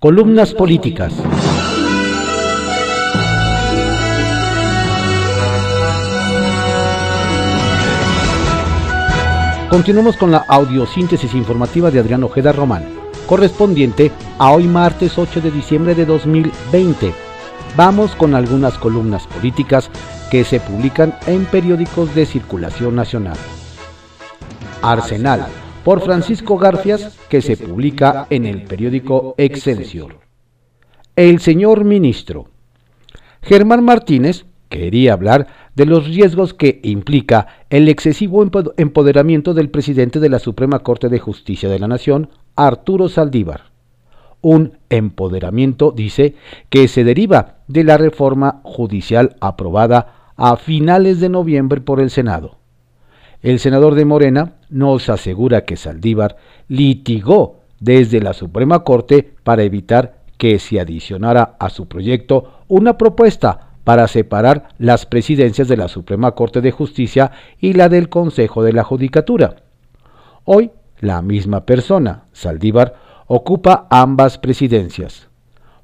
Columnas políticas. Continuamos con la audiosíntesis informativa de Adrián Ojeda Román, correspondiente a hoy martes 8 de diciembre de 2020. Vamos con algunas columnas políticas que se publican en periódicos de circulación nacional. Arsenal, por Francisco Garfias, que se publica en el periódico Excelsior. El señor ministro. Germán Martínez quería hablar de los riesgos que implica el excesivo empoderamiento del presidente de la Suprema Corte de Justicia de la Nación, Arturo Saldívar. Un empoderamiento, dice, que se deriva de la reforma judicial aprobada a finales de noviembre por el Senado. El senador de Morena nos asegura que Saldívar litigó desde la Suprema Corte para evitar que se adicionara a su proyecto una propuesta para separar las presidencias de la Suprema Corte de Justicia y la del Consejo de la Judicatura. Hoy, la misma persona, Saldívar, ocupa ambas presidencias.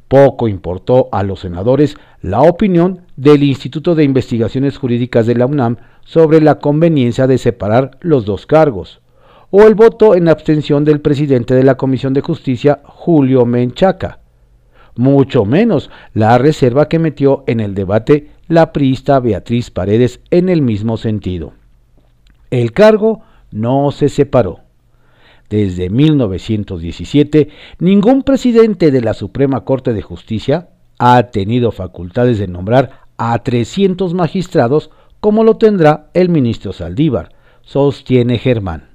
Poco importó a los senadores la opinión del Instituto de Investigaciones Jurídicas de la UNAM sobre la conveniencia de separar los dos cargos, o el voto en abstención del presidente de la Comisión de Justicia, Julio Menchaca, mucho menos la reserva que metió en el debate la priista Beatriz Paredes en el mismo sentido. El cargo no se separó. Desde 1917, ningún presidente de la Suprema Corte de Justicia ha tenido facultades de nombrar a 300 magistrados como lo tendrá el ministro Saldívar, sostiene Germán.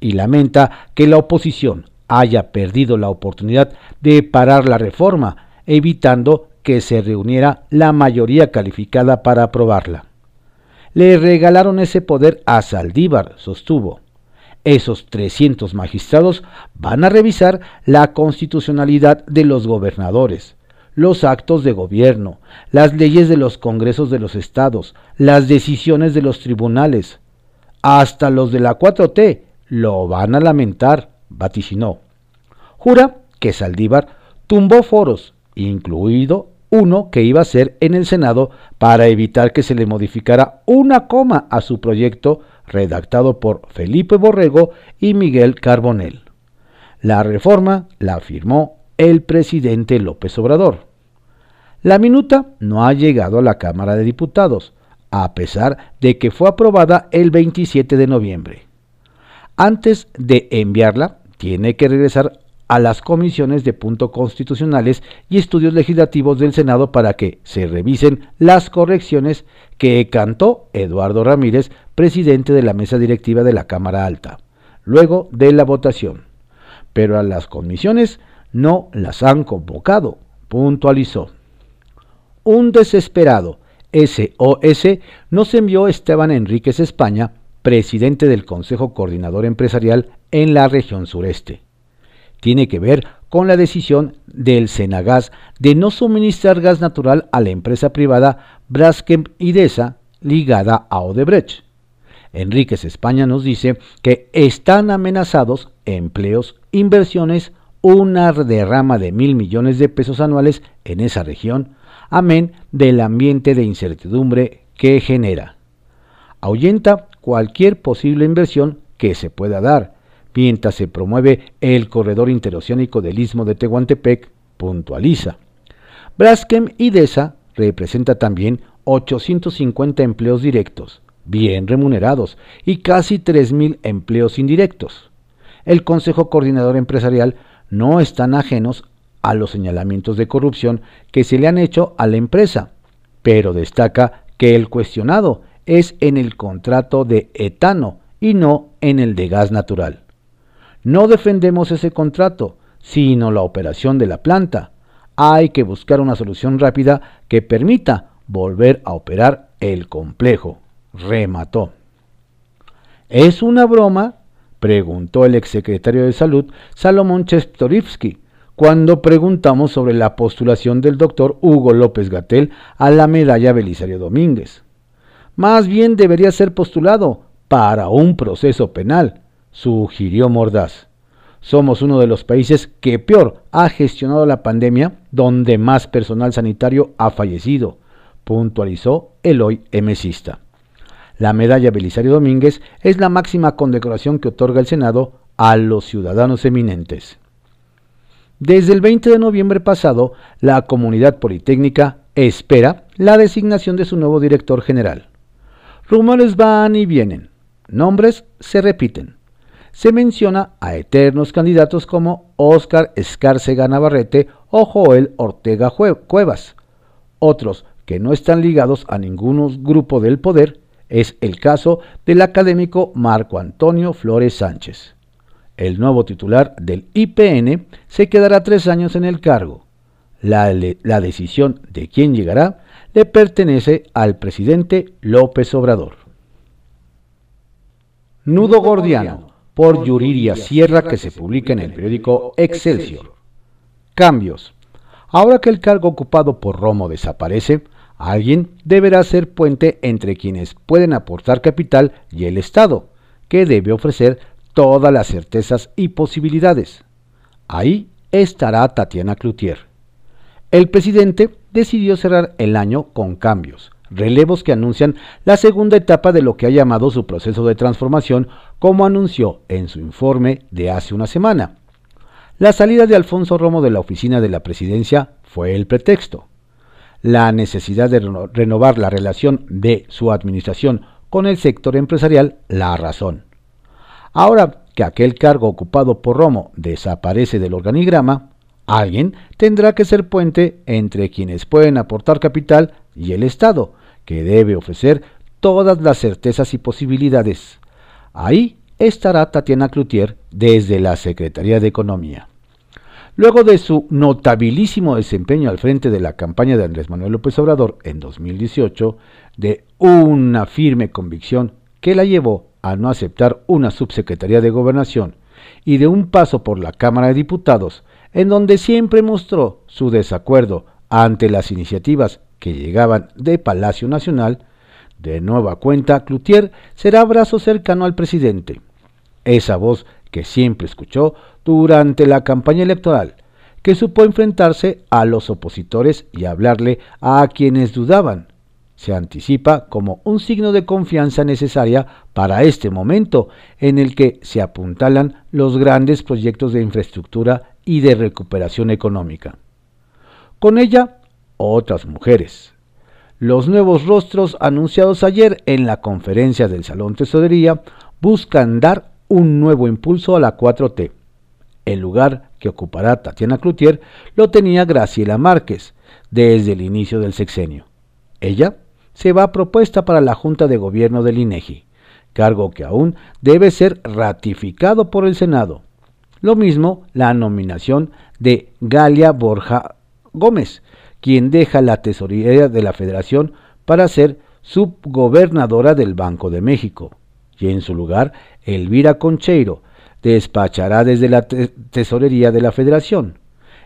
Y lamenta que la oposición haya perdido la oportunidad de parar la reforma, evitando que se reuniera la mayoría calificada para aprobarla. Le regalaron ese poder a Saldívar, sostuvo. Esos 300 magistrados van a revisar la constitucionalidad de los gobernadores, los actos de gobierno, las leyes de los congresos de los estados, las decisiones de los tribunales. Hasta los de la 4T lo van a lamentar vaticinó. Jura que Saldívar tumbó foros, incluido uno que iba a ser en el Senado para evitar que se le modificara una coma a su proyecto redactado por Felipe Borrego y Miguel Carbonell. La reforma la firmó el presidente López Obrador. La minuta no ha llegado a la Cámara de Diputados, a pesar de que fue aprobada el 27 de noviembre. Antes de enviarla, tiene que regresar a las comisiones de punto constitucionales y estudios legislativos del Senado para que se revisen las correcciones que cantó Eduardo Ramírez, presidente de la mesa directiva de la Cámara Alta, luego de la votación. Pero a las comisiones no las han convocado, puntualizó. Un desesperado SOS nos envió Esteban Enríquez España, presidente del Consejo Coordinador Empresarial en la región sureste. Tiene que ver con la decisión del Senagas de no suministrar gas natural a la empresa privada Braskem Idesa ligada a Odebrecht. Enríquez España nos dice que están amenazados empleos, inversiones, una derrama de mil millones de pesos anuales en esa región, amén del ambiente de incertidumbre que genera. Ahuyenta cualquier posible inversión que se pueda dar, mientras se promueve el corredor interoceánico del Istmo de Tehuantepec, puntualiza. Braskem IDESA representa también 850 empleos directos, bien remunerados, y casi 3.000 empleos indirectos. El Consejo Coordinador Empresarial no están ajenos a los señalamientos de corrupción que se le han hecho a la empresa, pero destaca que el cuestionado es en el contrato de etano y no en el de gas natural. No defendemos ese contrato, sino la operación de la planta. Hay que buscar una solución rápida que permita volver a operar el complejo, remató. ¿Es una broma? preguntó el exsecretario de Salud, Salomón Chestorivsky, cuando preguntamos sobre la postulación del doctor Hugo López Gatel a la medalla Belisario Domínguez. Más bien debería ser postulado para un proceso penal, sugirió Mordaz. somos uno de los países que peor ha gestionado la pandemia, donde más personal sanitario ha fallecido, puntualizó el hoy emesista. La medalla Belisario Domínguez es la máxima condecoración que otorga el Senado a los ciudadanos eminentes. Desde el 20 de noviembre pasado, la comunidad politécnica espera la designación de su nuevo director general. Rumores van y vienen, nombres se repiten. Se menciona a eternos candidatos como Óscar Escárcega Navarrete o Joel Ortega Cuevas. Otros que no están ligados a ningún grupo del poder es el caso del académico Marco Antonio Flores Sánchez. El nuevo titular del IPN se quedará tres años en el cargo. La, la decisión de quién llegará le pertenece al presidente López Obrador. Nudo Gordiano, por Yuriria Sierra, que se publica en el periódico Excelsior. Cambios. Ahora que el cargo ocupado por Romo desaparece, alguien deberá ser puente entre quienes pueden aportar capital y el Estado, que debe ofrecer todas las certezas y posibilidades. Ahí estará Tatiana Cloutier. El presidente decidió cerrar el año con cambios, relevos que anuncian la segunda etapa de lo que ha llamado su proceso de transformación, como anunció en su informe de hace una semana. La salida de Alfonso Romo de la oficina de la presidencia fue el pretexto. La necesidad de renovar la relación de su administración con el sector empresarial la razón. Ahora que aquel cargo ocupado por Romo desaparece del organigrama, alguien tendrá que ser puente entre quienes pueden aportar capital y el Estado, que debe ofrecer todas las certezas y posibilidades. Ahí estará Tatiana Cloutier desde la Secretaría de Economía. Luego de su notabilísimo desempeño al frente de la campaña de Andrés Manuel López Obrador en 2018, de una firme convicción que la llevó a no aceptar una subsecretaría de gobernación y de un paso por la Cámara de Diputados, en donde siempre mostró su desacuerdo ante las iniciativas que llegaban de Palacio Nacional, de nueva cuenta Cloutier será brazo cercano al presidente. Esa voz que siempre escuchó durante la campaña electoral, que supo enfrentarse a los opositores y hablarle a quienes dudaban. Se anticipa como un signo de confianza necesaria para este momento en el que se apuntalan los grandes proyectos de infraestructura y de recuperación económica. Con ella otras mujeres. Los nuevos rostros anunciados ayer en la conferencia del Salón Tesorería buscan dar un nuevo impulso a la 4T. El lugar que ocupará Tatiana Cloutier lo tenía Graciela Márquez desde el inicio del sexenio. Ella se va propuesta para la Junta de Gobierno del INEGI, cargo que aún debe ser ratificado por el Senado. Lo mismo la nominación de Galia Borja Gómez, quien deja la tesorería de la Federación para ser subgobernadora del Banco de México, y en su lugar Elvira Concheiro despachará desde la tesorería de la Federación,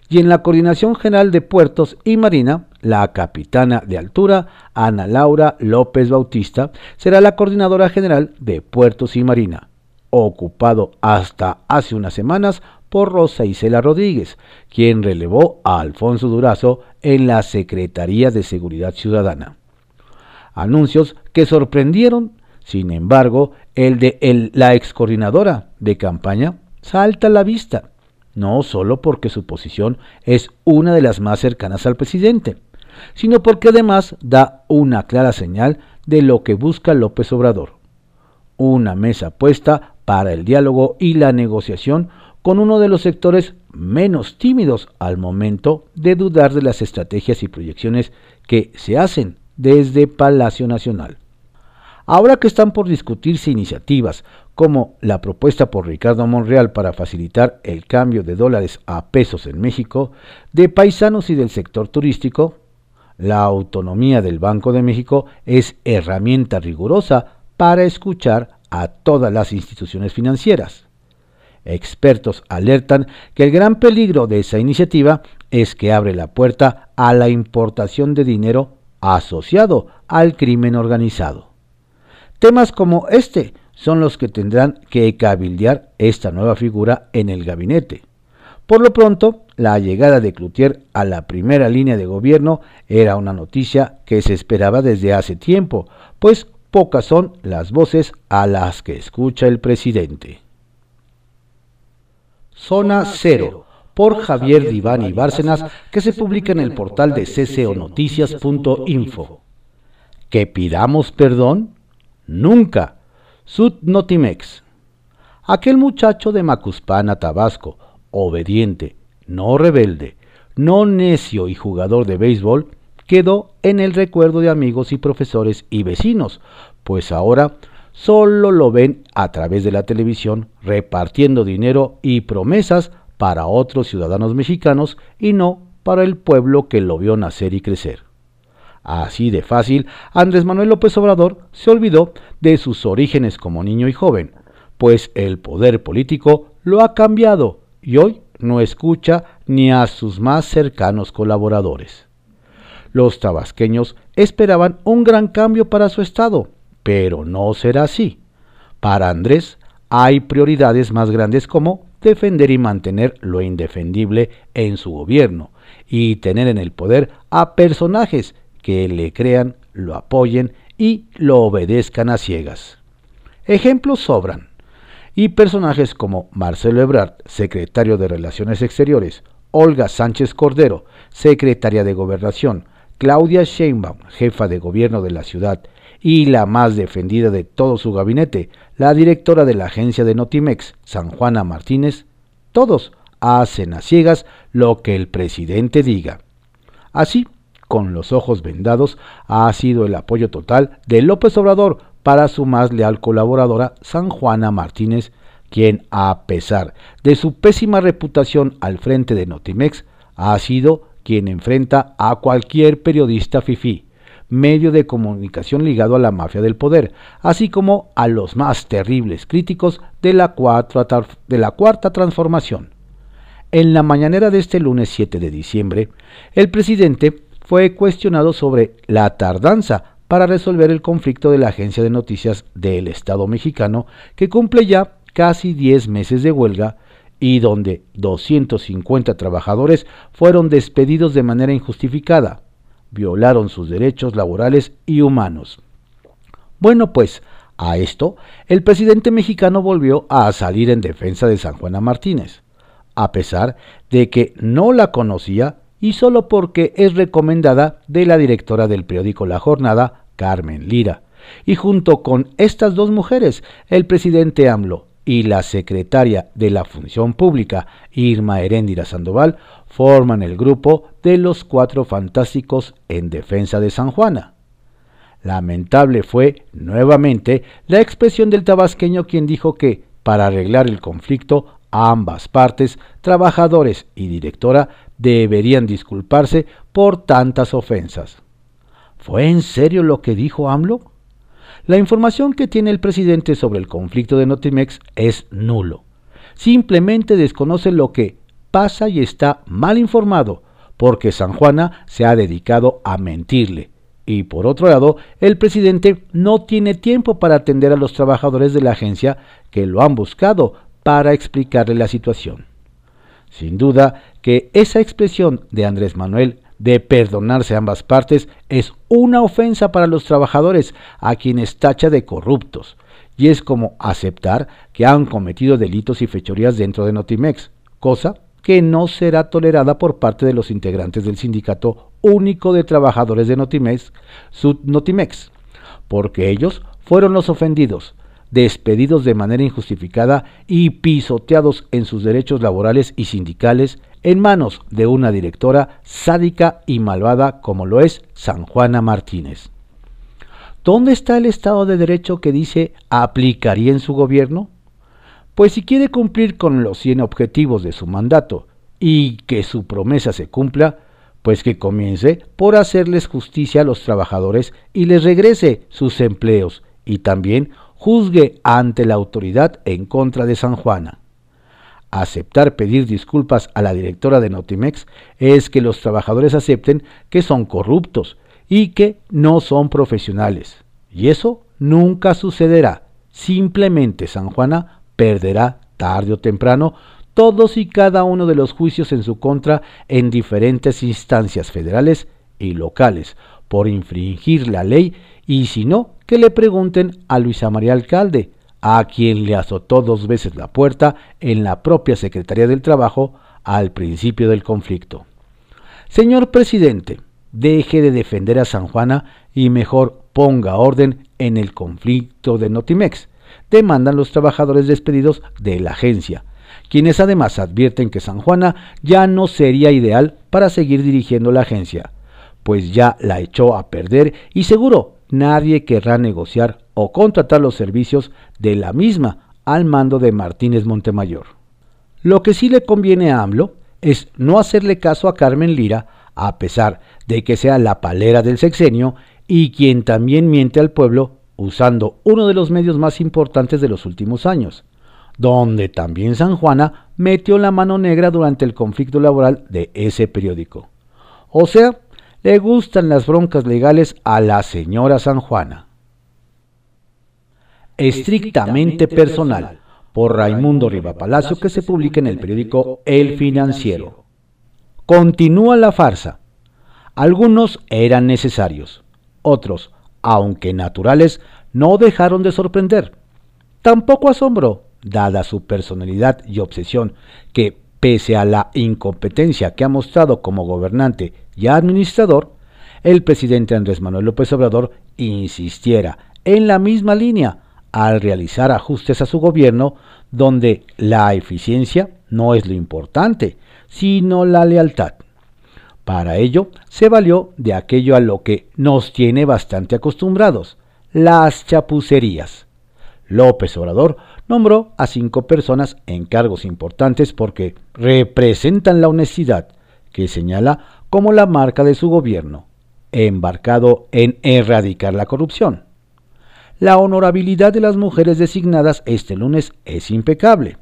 y en la Coordinación General de Puertos y Marina, la capitana de altura, Ana Laura López Bautista, será la coordinadora general de Puertos y Marina, ocupado hasta hace unas semanas por Rosa Isela Rodríguez, quien relevó a Alfonso Durazo en la Secretaría de Seguridad Ciudadana. Anuncios que sorprendieron, sin embargo, el de la ex coordinadora de campaña salta a la vista, no solo porque su posición es una de las más cercanas al presidente, sino porque además da una clara señal de lo que busca López Obrador. Una mesa puesta para el diálogo y la negociación con uno de los sectores menos tímidos al momento de dudar de las estrategias y proyecciones que se hacen desde Palacio Nacional. Ahora que están por discutirse iniciativas como la propuesta por Ricardo Monreal para facilitar el cambio de dólares a pesos en México, de paisanos y del sector turístico, la autonomía del Banco de México es herramienta rigurosa para escuchar a todas las instituciones financieras. Expertos alertan que el gran peligro de esa iniciativa es que abre la puerta a la importación de dinero asociado al crimen organizado. Temas como este son los que tendrán que cabildear esta nueva figura en el gabinete. Por lo pronto, la llegada de Cloutier a la primera línea de gobierno era una noticia que se esperaba desde hace tiempo, pues pocas son las voces a las que escucha el presidente. Zona Cero, por Javier Diván y Bárcenas, que se publica en el portal de cconoticias.info. ¿Que pidamos perdón? Nunca. Sud Notimex. Aquel muchacho de Macuspana, Tabasco, obediente, no rebelde, no necio y jugador de béisbol, quedó en el recuerdo de amigos y profesores y vecinos, pues ahora solo lo ven a través de la televisión repartiendo dinero y promesas para otros ciudadanos mexicanos y no para el pueblo que lo vio nacer y crecer. Así de fácil, Andrés Manuel López Obrador se olvidó de sus orígenes como niño y joven, pues el poder político lo ha cambiado y hoy no escucha ni a sus más cercanos colaboradores. Los tabasqueños esperaban un gran cambio para su estado, pero no será así. Para Andrés hay prioridades más grandes como defender y mantener lo indefendible en su gobierno y tener en el poder a personajes que le crean, lo apoyen y lo obedezcan a ciegas. Ejemplos sobran. Y personajes como Marcelo Ebrard, secretario de Relaciones Exteriores, Olga Sánchez Cordero, secretaria de Gobernación, Claudia Sheinbaum, jefa de gobierno de la ciudad, y la más defendida de todo su gabinete, la directora de la agencia de Notimex, San Juana Martínez, todos hacen a ciegas lo que el presidente diga. Así, con los ojos vendados, ha sido el apoyo total de López Obrador para su más leal colaboradora, San Juana Martínez, quien, a pesar de su pésima reputación al frente de Notimex, ha sido quien enfrenta a cualquier periodista FIFI, medio de comunicación ligado a la mafia del poder, así como a los más terribles críticos de la, de la cuarta transformación. En la mañanera de este lunes 7 de diciembre, el presidente fue cuestionado sobre la tardanza para resolver el conflicto de la agencia de noticias del Estado mexicano, que cumple ya casi 10 meses de huelga y donde 250 trabajadores fueron despedidos de manera injustificada, violaron sus derechos laborales y humanos. Bueno, pues a esto el presidente mexicano volvió a salir en defensa de San Juana Martínez, a pesar de que no la conocía y solo porque es recomendada de la directora del periódico La Jornada, Carmen Lira. Y junto con estas dos mujeres, el presidente AMLO y la secretaria de la Función Pública, Irma Heréndira Sandoval, forman el grupo de los cuatro fantásticos en defensa de San Juana. Lamentable fue, nuevamente, la expresión del tabasqueño quien dijo que, para arreglar el conflicto, ambas partes, trabajadores y directora, deberían disculparse por tantas ofensas. ¿Fue en serio lo que dijo AMLO? La información que tiene el presidente sobre el conflicto de Notimex es nulo. Simplemente desconoce lo que pasa y está mal informado, porque San Juana se ha dedicado a mentirle. Y por otro lado, el presidente no tiene tiempo para atender a los trabajadores de la agencia que lo han buscado para explicarle la situación. Sin duda que esa expresión de Andrés Manuel de perdonarse ambas partes es una ofensa para los trabajadores a quienes tacha de corruptos, y es como aceptar que han cometido delitos y fechorías dentro de Notimex, cosa que no será tolerada por parte de los integrantes del Sindicato Único de Trabajadores de Notimex, Notimex, porque ellos fueron los ofendidos, despedidos de manera injustificada y pisoteados en sus derechos laborales y sindicales en manos de una directora sádica y malvada como lo es San Juana Martínez. ¿Dónde está el Estado de Derecho que dice aplicaría en su gobierno? Pues si quiere cumplir con los 100 objetivos de su mandato y que su promesa se cumpla, pues que comience por hacerles justicia a los trabajadores y les regrese sus empleos y también juzgue ante la autoridad en contra de San Juana. Aceptar pedir disculpas a la directora de Notimex es que los trabajadores acepten que son corruptos y que no son profesionales. Y eso nunca sucederá. Simplemente San Juana perderá tarde o temprano todos y cada uno de los juicios en su contra en diferentes instancias federales y locales por infringir la ley y si no, que le pregunten a Luisa María Alcalde, a quien le azotó dos veces la puerta en la propia Secretaría del Trabajo al principio del conflicto. Señor presidente, deje de defender a San Juana y mejor ponga orden en el conflicto de Notimex, demandan los trabajadores despedidos de la agencia, quienes además advierten que San Juana ya no sería ideal para seguir dirigiendo la agencia, pues ya la echó a perder y seguro nadie querrá negociar o contratar los servicios de la misma al mando de Martínez Montemayor. Lo que sí le conviene a AMLO es no hacerle caso a Carmen Lira, a pesar de que sea la palera del sexenio y quien también miente al pueblo usando uno de los medios más importantes de los últimos años, donde también San Juana metió la mano negra durante el conflicto laboral de ese periódico. O sea, le gustan las broncas legales a la señora San Juana. Estrictamente personal, por Raimundo Riva Palacio, que se publica en el periódico El Financiero. Continúa la farsa. Algunos eran necesarios, otros, aunque naturales, no dejaron de sorprender. Tampoco asombró, dada su personalidad y obsesión, que, pese a la incompetencia que ha mostrado como gobernante y administrador, el presidente Andrés Manuel López Obrador insistiera en la misma línea al realizar ajustes a su gobierno donde la eficiencia no es lo importante, sino la lealtad. Para ello se valió de aquello a lo que nos tiene bastante acostumbrados, las chapucerías. López Obrador nombró a cinco personas en cargos importantes porque representan la honestidad, que señala como la marca de su gobierno, embarcado en erradicar la corrupción. La honorabilidad de las mujeres designadas este lunes es impecable.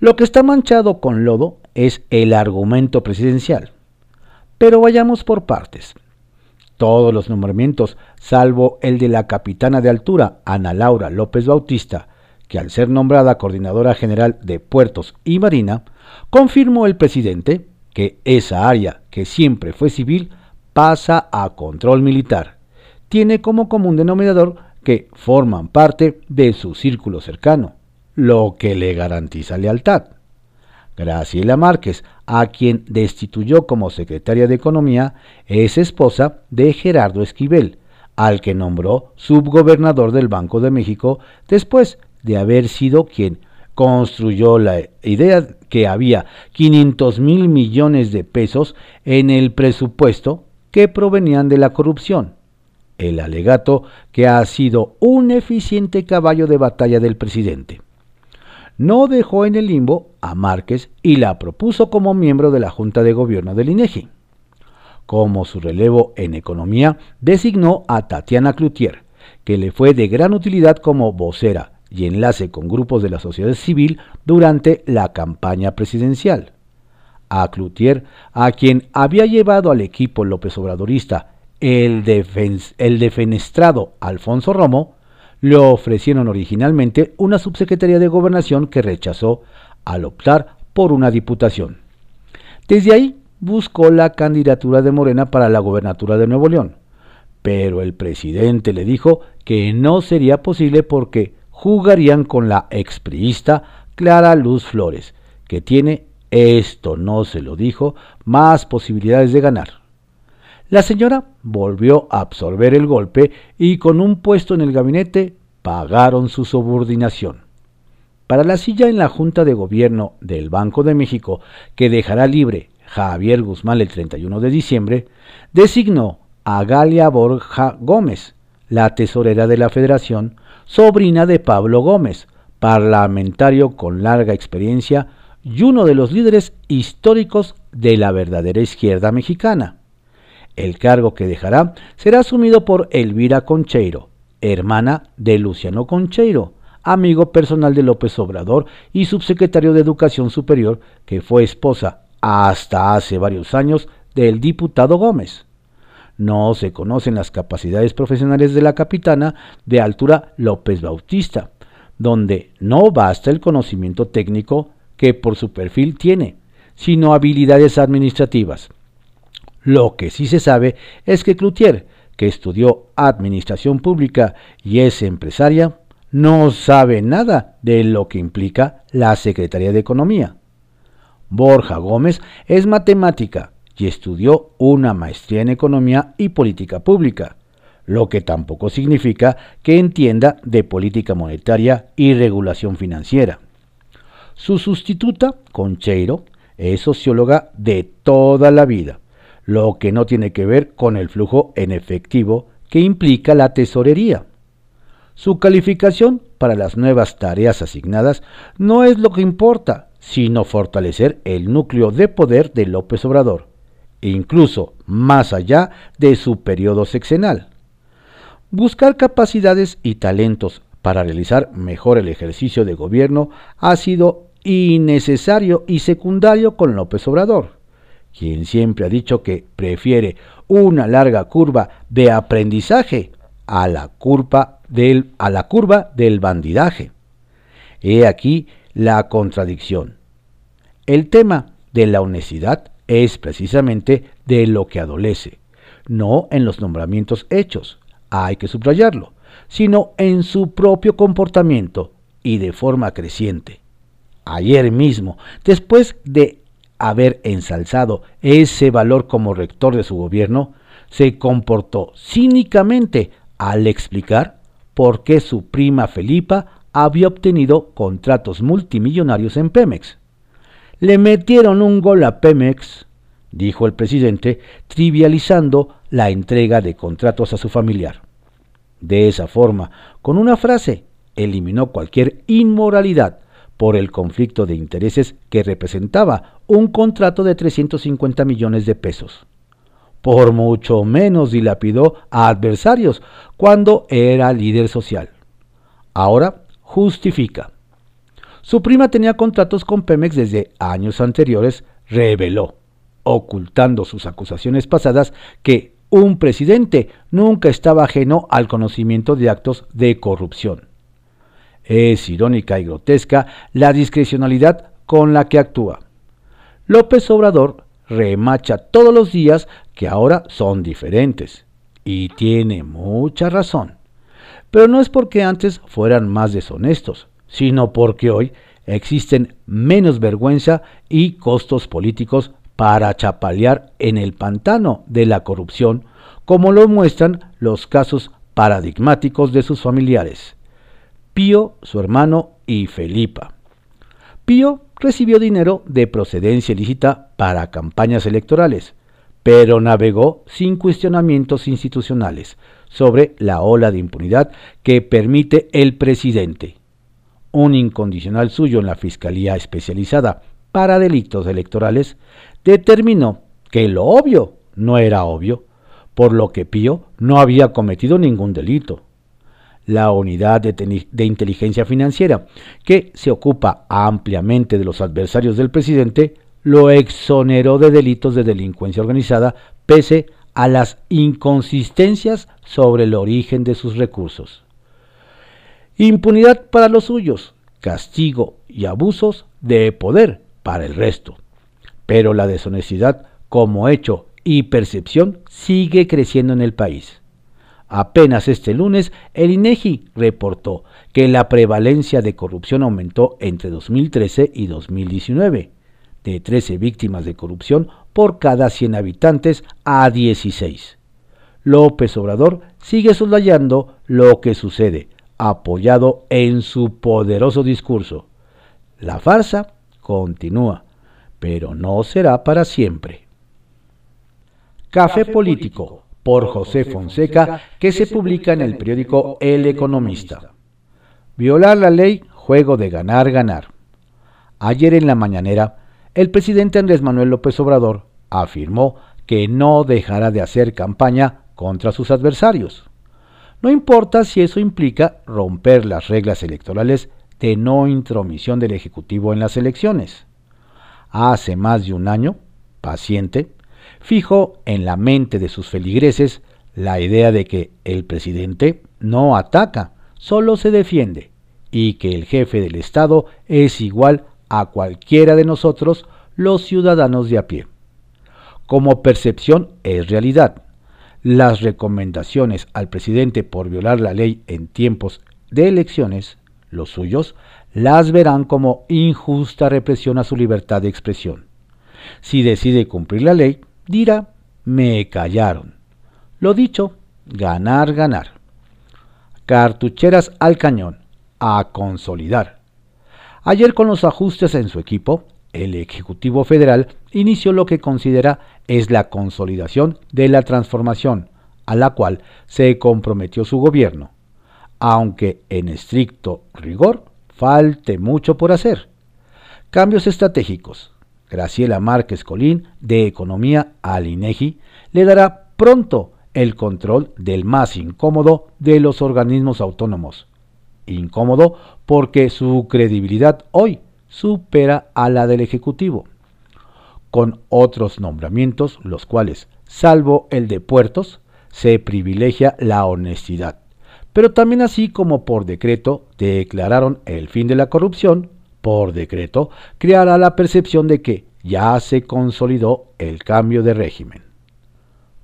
Lo que está manchado con lodo es el argumento presidencial. Pero vayamos por partes. Todos los nombramientos, salvo el de la capitana de altura, Ana Laura López Bautista, que al ser nombrada coordinadora general de puertos y marina, confirmó el presidente que esa área, que siempre fue civil, pasa a control militar. Tiene como común denominador que forman parte de su círculo cercano, lo que le garantiza lealtad. Graciela Márquez, a quien destituyó como secretaria de Economía, es esposa de Gerardo Esquivel, al que nombró subgobernador del Banco de México después de haber sido quien construyó la idea que había 500 mil millones de pesos en el presupuesto que provenían de la corrupción. El alegato que ha sido un eficiente caballo de batalla del presidente no dejó en el limbo a Márquez y la propuso como miembro de la Junta de Gobierno del INEGI. Como su relevo en economía, designó a Tatiana Cloutier, que le fue de gran utilidad como vocera y enlace con grupos de la sociedad civil durante la campaña presidencial. A Cloutier, a quien había llevado al equipo López Obradorista el, defenestrado Alfonso Romo, le ofrecieron originalmente una subsecretaría de gobernación que rechazó al optar por una diputación. Desde ahí buscó la candidatura de Morena para la gobernatura de Nuevo León, pero el presidente le dijo que no sería posible porque jugarían con la expriista Clara Luz Flores, que tiene, esto no se lo dijo, más posibilidades de ganar. La señora volvió a absorber el golpe y con un puesto en el gabinete pagaron su subordinación. Para la silla en la Junta de Gobierno del Banco de México, que dejará libre Javier Guzmán el 31 de diciembre, designó a Galia Borja Gómez, la tesorera de la Federación, sobrina de Pablo Gómez, parlamentario con larga experiencia y uno de los líderes históricos de la verdadera izquierda mexicana. El cargo que dejará será asumido por Elvira Concheiro, hermana de Luciano Concheiro, amigo personal de López Obrador y subsecretario de Educación Superior, que fue esposa hasta hace varios años del diputado Gómez. No se conocen las capacidades profesionales de la capitana de altura López Bautista, donde no basta el conocimiento técnico que por su perfil tiene, sino habilidades administrativas. Lo que sí se sabe es que Cloutier, que estudió administración pública y es empresaria, no sabe nada de lo que implica la Secretaría de Economía. Borja Gómez es matemática y estudió una maestría en Economía y Política Pública, lo que tampoco significa que entienda de política monetaria y regulación financiera. Su sustituta, Concheiro, es socióloga de toda la vida, lo que no tiene que ver con el flujo en efectivo que implica la tesorería. Su calificación para las nuevas tareas asignadas no es lo que importa, sino fortalecer el núcleo de poder de López Obrador, incluso más allá de su periodo sexenal. Buscar capacidades y talentos para realizar mejor el ejercicio de gobierno ha sido innecesario y secundario con López Obrador, quien siempre ha dicho que prefiere una larga curva de aprendizaje a la curva del, a la curva del bandidaje. He aquí la contradicción. El tema de la honestidad es precisamente de lo que adolece, no en los nombramientos hechos, hay que subrayarlo, sino en su propio comportamiento y de forma creciente. Ayer mismo, después de haber ensalzado ese valor como rector de su gobierno, se comportó cínicamente al explicar por qué su prima Felipa había obtenido contratos multimillonarios en Pemex. Le metieron un gol a Pemex, dijo el presidente, trivializando la entrega de contratos a su familiar. De esa forma, con una frase, eliminó cualquier inmoralidad por el conflicto de intereses que representaba un contrato de 350 millones de pesos. Por mucho menos dilapidó a adversarios cuando era líder social. Ahora justifica. Su prima tenía contratos con Pemex desde años anteriores, reveló, ocultando sus acusaciones pasadas, que un presidente nunca estaba ajeno al conocimiento de actos de corrupción. Es irónica y grotesca la discrecionalidad con la que actúa. López Obrador remacha todos los días que ahora son diferentes. Y tiene mucha razón. Pero no es porque antes fueran más deshonestos, sino porque hoy existen menos vergüenza y costos políticos para chapalear en el pantano de la corrupción, como lo muestran los casos paradigmáticos de sus familiares. Pío, su hermano y Felipa. Pío recibió dinero de procedencia ilícita para campañas electorales, pero navegó sin cuestionamientos institucionales sobre la ola de impunidad que permite el presidente. Un incondicional suyo en la Fiscalía Especializada para Delitos Electorales determinó que lo obvio no era obvio, por lo que Pío no había cometido ningún delito la unidad de, inteligencia financiera, que se ocupa ampliamente de los adversarios del presidente, lo exoneró de delitos de delincuencia organizada pese a las inconsistencias sobre el origen de sus recursos. Impunidad para los suyos, castigo y abusos de poder para el resto. Pero la deshonestidad como hecho y percepción sigue creciendo en el país. Apenas este lunes, el INEGI reportó que la prevalencia de corrupción aumentó entre 2013 y 2019, de 13 víctimas de corrupción por cada 100 habitantes a 16. López Obrador sigue soslayando lo que sucede, apoyado en su poderoso discurso. La farsa continúa, pero no será para siempre. Café político por José Fonseca, que se publica en el periódico El Economista. Violar la ley, juego de ganar, ganar. Ayer en la mañanera, el presidente Andrés Manuel López Obrador afirmó que no dejará de hacer campaña contra sus adversarios. No importa si eso implica romper las reglas electorales de no intromisión del Ejecutivo en las elecciones. Hace más de un año, paciente, fijo en la mente de sus feligreses la idea de que el presidente no ataca, solo se defiende, y que el jefe del Estado es igual a cualquiera de nosotros, los ciudadanos de a pie. Como percepción es realidad. Las recomendaciones al presidente por violar la ley en tiempos de elecciones, los suyos, las verán como injusta represión a su libertad de expresión. Si decide cumplir la ley, dirá, me callaron. Lo dicho, ganar, ganar. Cartucheras al cañón, a consolidar. Ayer con los ajustes en su equipo, el Ejecutivo Federal inició lo que considera es la consolidación de la transformación a la cual se comprometió su gobierno, aunque en estricto rigor falte mucho por hacer. Cambios estratégicos. Graciela Márquez Colín, de Economía al INEGI, le dará pronto el control del más incómodo de los organismos autónomos. Incómodo porque su credibilidad hoy supera a la del Ejecutivo, con otros nombramientos, los cuales, salvo el de puertos, se privilegia la honestidad. Pero también así como por decreto declararon el fin de la corrupción, por decreto creará la percepción de que ya se consolidó el cambio de régimen.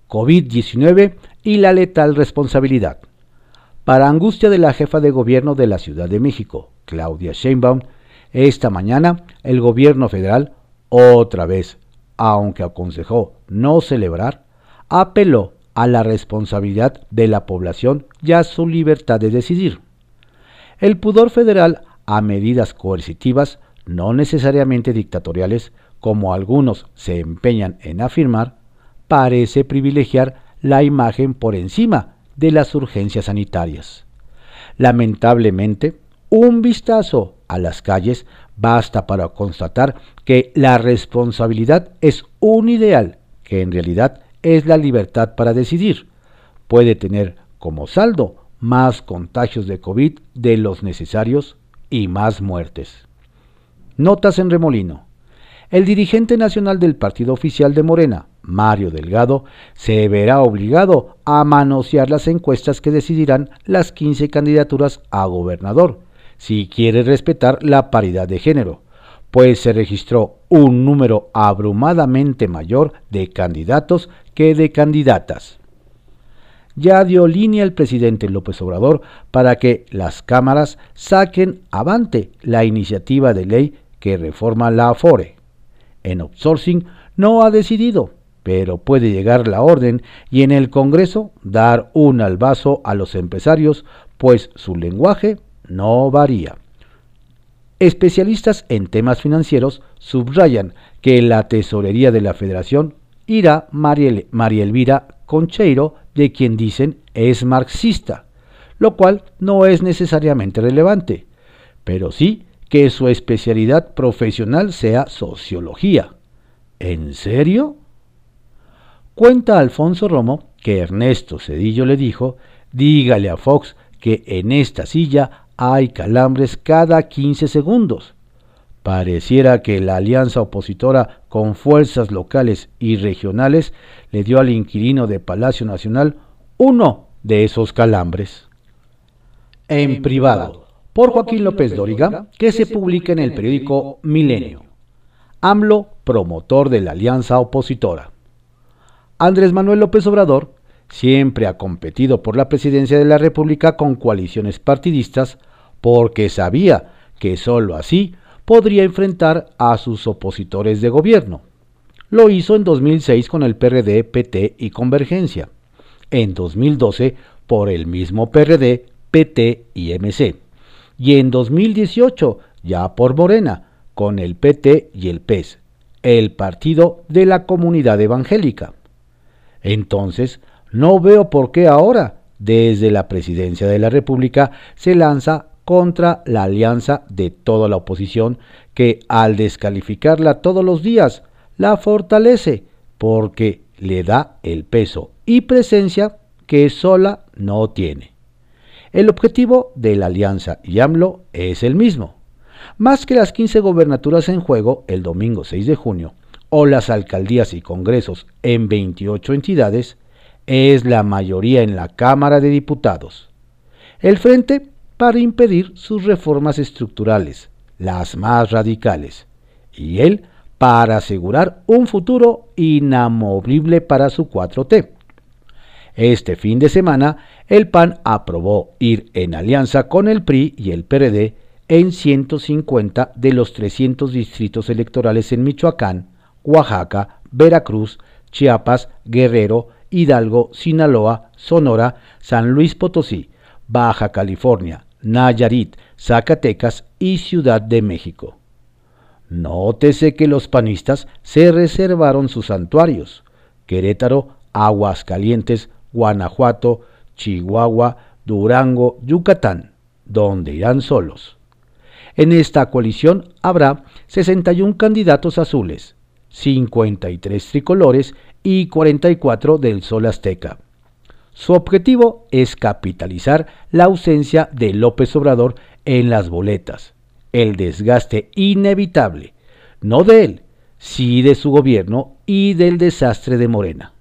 COVID-19 y la letal responsabilidad. Para angustia de la jefa de gobierno de la Ciudad de México, Claudia Sheinbaum, esta mañana el gobierno federal, otra vez, aunque aconsejó no celebrar, apeló a la responsabilidad de la población y a su libertad de decidir. El pudor federal a medidas coercitivas, no necesariamente dictatoriales, como algunos se empeñan en afirmar, parece privilegiar la imagen por encima de las urgencias sanitarias. Lamentablemente, un vistazo a las calles basta para constatar que la responsabilidad es un ideal que en realidad es la libertad para decidir. Puede tener como saldo más contagios de COVID de los necesarios y más muertes. Notas en remolino. El dirigente nacional del partido oficial de Morena, Mario Delgado, se verá obligado a manosear las encuestas que decidirán las 15 candidaturas a gobernador, si quiere respetar la paridad de género, pues se registró un número abrumadamente mayor de candidatos que de candidatas. Ya dio línea el presidente López Obrador para que las cámaras saquen avante la iniciativa de ley que reforma la AFORE. En outsourcing no ha decidido, pero puede llegar la orden y en el Congreso dar un albazo a los empresarios, pues su lenguaje no varía. Especialistas en temas financieros subrayan que la tesorería de la Federación irá María Elvira Concheiro, de quien dicen es marxista, lo cual no es necesariamente relevante, pero sí que su especialidad profesional sea sociología. ¿En serio? Cuenta Alfonso Romo que Ernesto Cedillo le dijo, dígale a Fox que en esta silla hay calambres cada 15 segundos. Pareciera que la alianza opositora con fuerzas locales y regionales le dio al inquilino de Palacio Nacional uno de esos calambres. En privado, por Joaquín López Dóriga, que se publica en el periódico Milenio. AMLO, promotor de la alianza opositora. Andrés Manuel López Obrador siempre ha competido por la presidencia de la República con coaliciones partidistas porque sabía que sólo así podría enfrentar a sus opositores de gobierno. Lo hizo en 2006 con el PRD, PT y Convergencia. En 2012 por el mismo PRD, PT y MC. Y en 2018 ya por Morena, con el PT y el PES, el Partido de la Comunidad Evangélica. Entonces, no veo por qué ahora, desde la presidencia de la República, se lanza contra la alianza de toda la oposición que al descalificarla todos los días la fortalece porque le da el peso y presencia que sola no tiene. El objetivo de la alianza y AMLO es el mismo. Más que las 15 gobernaturas en juego el domingo 6 de junio o las alcaldías y congresos en 28 entidades, es la mayoría en la Cámara de Diputados. El frente para impedir sus reformas estructurales, las más radicales, y él para asegurar un futuro inamovible para su 4T. Este fin de semana, el PAN aprobó ir en alianza con el PRI y el PRD en 150 de los 300 distritos electorales en Michoacán, Oaxaca, Veracruz, Chiapas, Guerrero, Hidalgo, Sinaloa, Sonora, San Luis Potosí, Baja California, Nayarit, Zacatecas y Ciudad de México. Nótese que los panistas se reservaron sus santuarios, Querétaro, Aguascalientes, Guanajuato, Chihuahua, Durango, Yucatán, donde irán solos. En esta coalición habrá 61 candidatos azules, 53 tricolores y 44 del Sol Azteca. Su objetivo es capitalizar la ausencia de López Obrador en las boletas, el desgaste inevitable, no de él, sí de su gobierno y del desastre de Morena.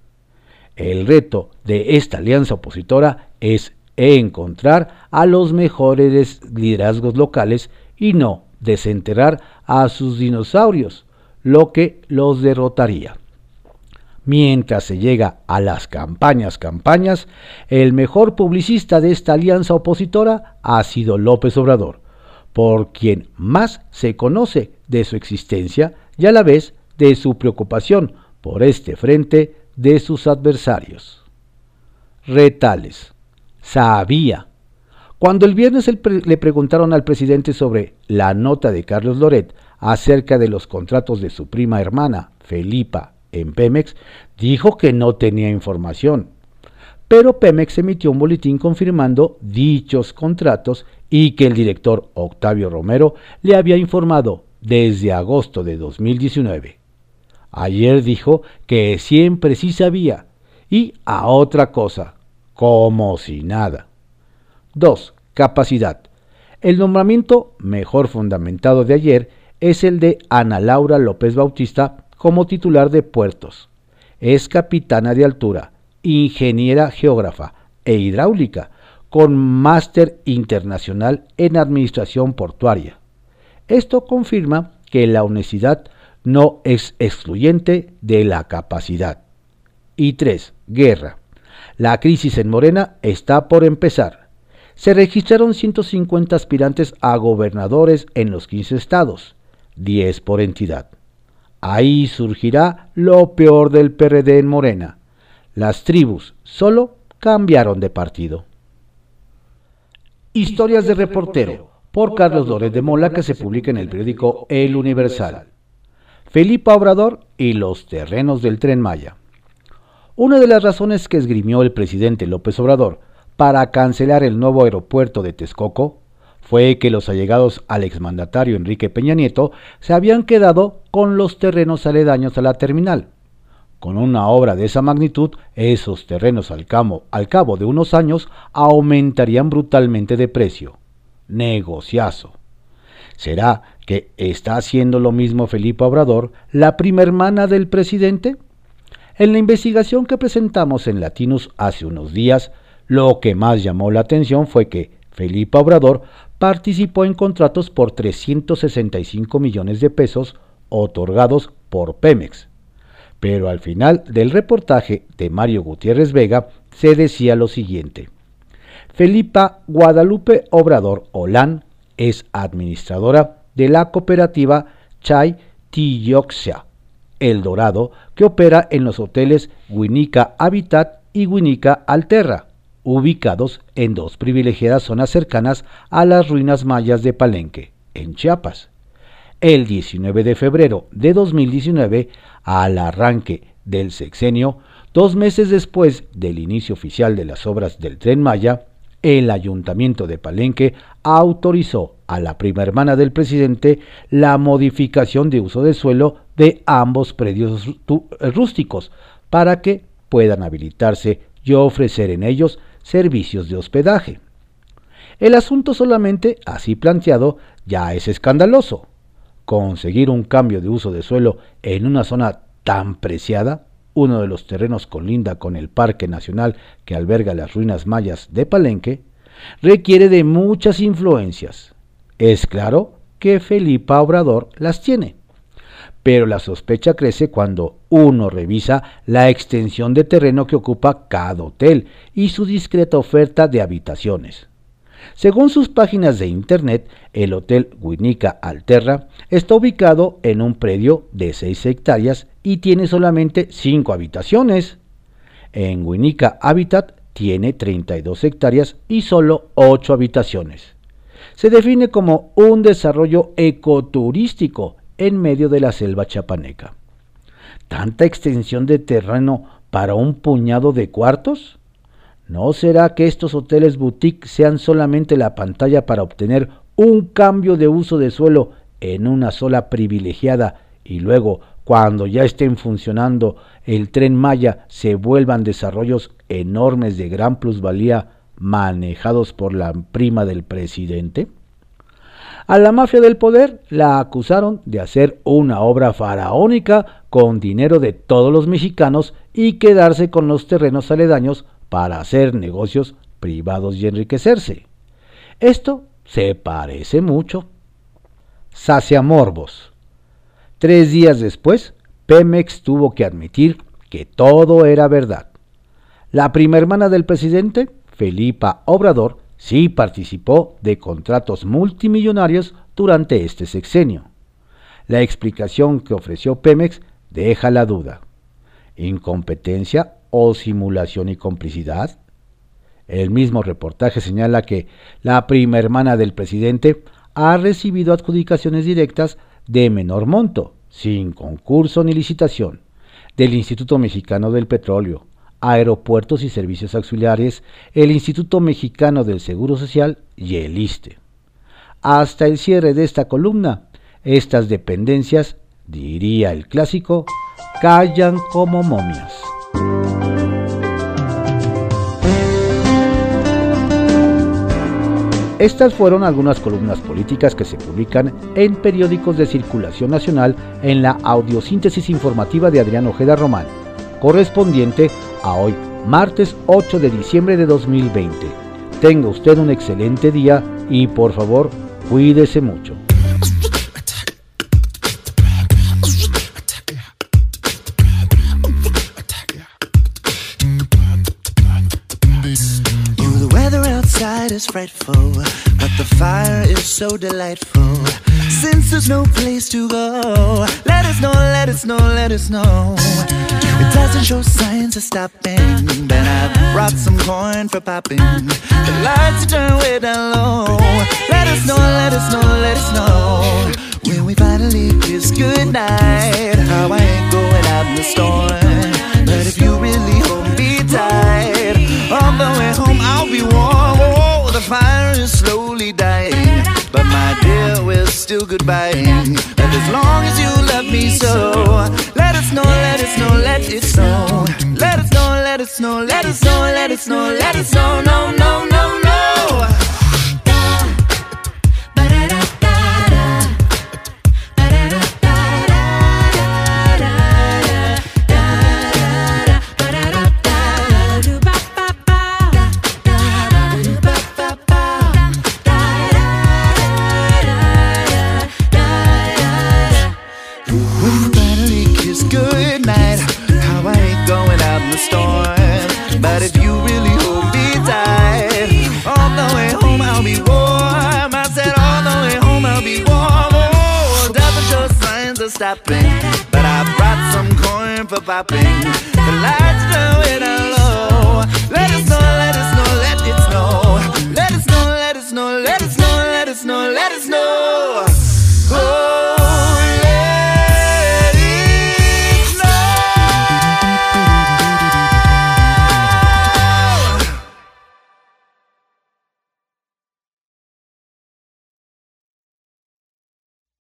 El reto de esta alianza opositora es encontrar a los mejores liderazgos locales y no desenterrar a sus dinosaurios, lo que los derrotaría. Mientras se llega a las campañas, campañas, el mejor publicista de esta alianza opositora ha sido López Obrador, por quien más se conoce de su existencia y a la vez de su preocupación por este frente de sus adversarios. Retales. Sabía cuando el viernes le preguntaron al presidente sobre la nota de Carlos Loret acerca de los contratos de su prima hermana, Felipa, en Pemex, dijo que no tenía información. Pero Pemex emitió un boletín confirmando dichos contratos y que el director Octavio Romero le había informado desde agosto de 2019. Ayer dijo que siempre sí sabía y a otra cosa, como si nada. 2. Capacidad. El nombramiento mejor fundamentado de ayer es el de Ana Laura López Bautista como titular de puertos. Es capitana de altura, ingeniera geógrafa e hidráulica, con máster internacional en administración portuaria. Esto confirma que la honestidad no es excluyente de la capacidad. Y 3. Guerra. La crisis en Morena está por empezar se registraron 150 aspirantes a gobernadores en los 15 estados, 10 por entidad. Ahí surgirá lo peor del PRD en Morena. Las tribus solo cambiaron de partido. Historias de reportero por Carlos Lórez de Mola que se publica en el periódico El Universal. Felipe Obrador y los terrenos del tren Maya. Una de las razones que esgrimió el presidente López Obrador para cancelar el nuevo aeropuerto de Texcoco fue que los allegados al exmandatario Enrique Peña Nieto se habían quedado con los terrenos aledaños a la terminal. Con una obra de esa magnitud, esos terrenos al cabo, de unos años aumentarían brutalmente de precio. Negociazo. ¿Será que está haciendo lo mismo Felipe Obrador, la prima hermana del presidente? En la investigación que presentamos en Latinus hace unos días, lo que más llamó la atención fue que Felipe Obrador participó en contratos por 365 millones de pesos otorgados por Pemex. Pero al final del reportaje de Mario Gutiérrez Vega se decía lo siguiente. Felipa Guadalupe Obrador Olán es administradora de la cooperativa Chai Tioxia El Dorado, que opera en los hoteles Winica Habitat y Winica Alterra, ubicados en dos privilegiadas zonas cercanas a las ruinas mayas de Palenque, en Chiapas. El 19 de febrero de 2019, al arranque del sexenio, dos meses después del inicio oficial de las obras del tren Maya, el ayuntamiento de Palenque autorizó a la prima hermana del presidente la modificación de uso de suelo de ambos predios rústicos para que puedan habilitarse y ofrecer en ellos servicios de hospedaje. El asunto solamente así planteado ya es escandaloso. Conseguir un cambio de uso de suelo en una zona tan preciada, uno de los terrenos colinda con el Parque Nacional que alberga las ruinas mayas de Palenque, requiere de muchas influencias. Es claro que Felipa Obrador las tiene. Pero la sospecha crece cuando uno revisa la extensión de terreno que ocupa cada hotel y su discreta oferta de habitaciones. Según sus páginas de internet, el Hotel Winica Alterra está ubicado en un predio de 6 hectáreas y tiene solamente 5 habitaciones. En Winica Habitat tiene 32 hectáreas y solo 8 habitaciones. Se define como un desarrollo ecoturístico en medio de la selva chapaneca. ¿Tanta extensión de terreno para un puñado de cuartos? ¿No será que estos hoteles boutique sean solamente la pantalla para obtener un cambio de uso de suelo en una sola privilegiada y luego, cuando ya estén funcionando el tren Maya, se vuelvan desarrollos enormes de gran plusvalía manejados por la prima del presidente? A la mafia del poder la acusaron de hacer una obra faraónica con dinero de todos los mexicanos y quedarse con los terrenos aledaños para hacer negocios privados y enriquecerse. Esto se parece mucho. Sacia Morbos. Tres días después, Pemex tuvo que admitir que todo era verdad. La prima hermana del presidente, Felipa Obrador, sí participó de contratos multimillonarios durante este sexenio. La explicación que ofreció Pemex deja la duda. Incompetencia o simulación y complicidad? El mismo reportaje señala que la prima hermana del presidente ha recibido adjudicaciones directas de menor monto, sin concurso ni licitación, del Instituto Mexicano del Petróleo, Aeropuertos y Servicios Auxiliares, el Instituto Mexicano del Seguro Social y el ISTE. Hasta el cierre de esta columna, estas dependencias, diría el clásico, callan como momias. Estas fueron algunas columnas políticas que se publican en periódicos de circulación nacional en la audiosíntesis informativa de Adrián Ojeda Román, correspondiente hoy, martes 8 de diciembre de 2020. Tenga usted un excelente día y por favor, cuídese mucho. Since there's no place to go, let us know, let us know, let us know. It doesn't show signs of stopping. Then I brought some coin for popping. The lights turn way down low. Let us know, let us know, let us know. When we finally kiss goodnight, how I ain't going out in the storm. But if you really hold me tight, on the way home I'll be warm Oh, the fire is slowly dying. But my dear, we're still goodbye. And as long as you love me so, let us know, let us know, let it snow. Let us know, let us know, let us know, let us know, let us know, no, no, no, no. popping. The lights